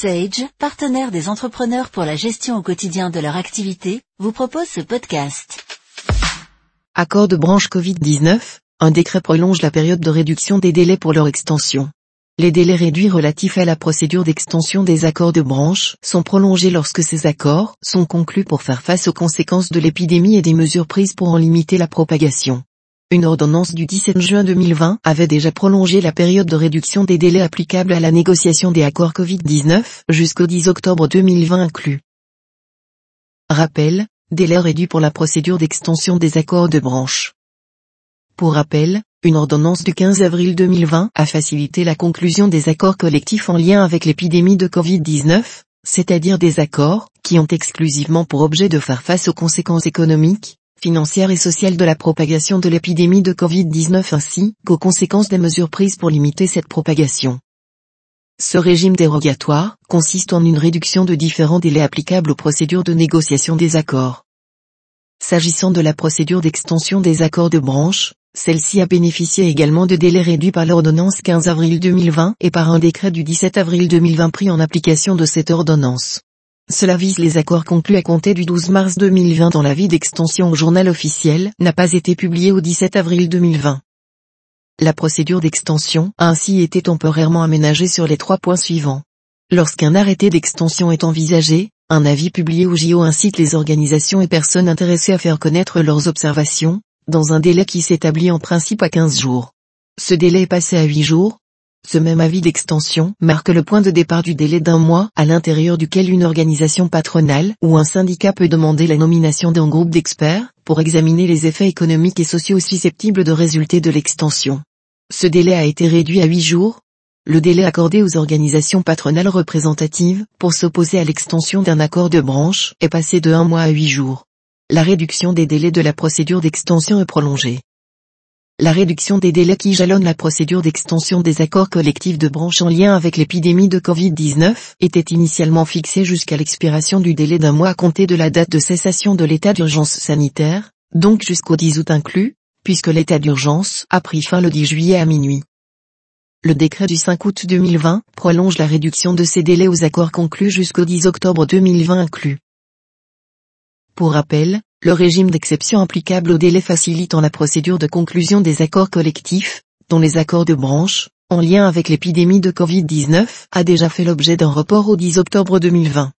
Sage, partenaire des entrepreneurs pour la gestion au quotidien de leur activité, vous propose ce podcast. Accord de branche Covid-19, un décret prolonge la période de réduction des délais pour leur extension. Les délais réduits relatifs à la procédure d'extension des accords de branche sont prolongés lorsque ces accords sont conclus pour faire face aux conséquences de l'épidémie et des mesures prises pour en limiter la propagation. Une ordonnance du 17 juin 2020 avait déjà prolongé la période de réduction des délais applicables à la négociation des accords Covid-19 jusqu'au 10 octobre 2020 inclus. Rappel, délai réduit pour la procédure d'extension des accords de branche. Pour rappel, une ordonnance du 15 avril 2020 a facilité la conclusion des accords collectifs en lien avec l'épidémie de Covid-19, c'est-à-dire des accords qui ont exclusivement pour objet de faire face aux conséquences économiques, financière et sociale de la propagation de l'épidémie de Covid-19 ainsi qu'aux conséquences des mesures prises pour limiter cette propagation. Ce régime dérogatoire consiste en une réduction de différents délais applicables aux procédures de négociation des accords. S'agissant de la procédure d'extension des accords de branche, celle-ci a bénéficié également de délais réduits par l'ordonnance 15 avril 2020 et par un décret du 17 avril 2020 pris en application de cette ordonnance. Cela vise les accords conclus à compter du 12 mars 2020 dont l'avis d'extension au journal officiel n'a pas été publié au 17 avril 2020. La procédure d'extension a ainsi été temporairement aménagée sur les trois points suivants. Lorsqu'un arrêté d'extension est envisagé, un avis publié au JO incite les organisations et personnes intéressées à faire connaître leurs observations, dans un délai qui s'établit en principe à 15 jours. Ce délai est passé à 8 jours, ce même avis d'extension marque le point de départ du délai d'un mois à l'intérieur duquel une organisation patronale ou un syndicat peut demander la nomination d'un groupe d'experts pour examiner les effets économiques et sociaux susceptibles de résulter de l'extension. Ce délai a été réduit à huit jours. Le délai accordé aux organisations patronales représentatives pour s'opposer à l'extension d'un accord de branche est passé de un mois à huit jours. La réduction des délais de la procédure d'extension est prolongée la réduction des délais qui jalonnent la procédure d'extension des accords collectifs de branche en lien avec l'épidémie de Covid-19 était initialement fixée jusqu'à l'expiration du délai d'un mois à compter de la date de cessation de l'état d'urgence sanitaire, donc jusqu'au 10 août inclus, puisque l'état d'urgence a pris fin le 10 juillet à minuit. Le décret du 5 août 2020 prolonge la réduction de ces délais aux accords conclus jusqu'au 10 octobre 2020 inclus. Pour rappel, le régime d'exception applicable au délai facilitant la procédure de conclusion des accords collectifs, dont les accords de branche, en lien avec l'épidémie de Covid-19, a déjà fait l'objet d'un report au 10 octobre 2020.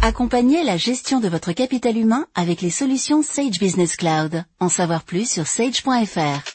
Accompagnez la gestion de votre capital humain avec les solutions Sage Business Cloud. En savoir plus sur sage.fr.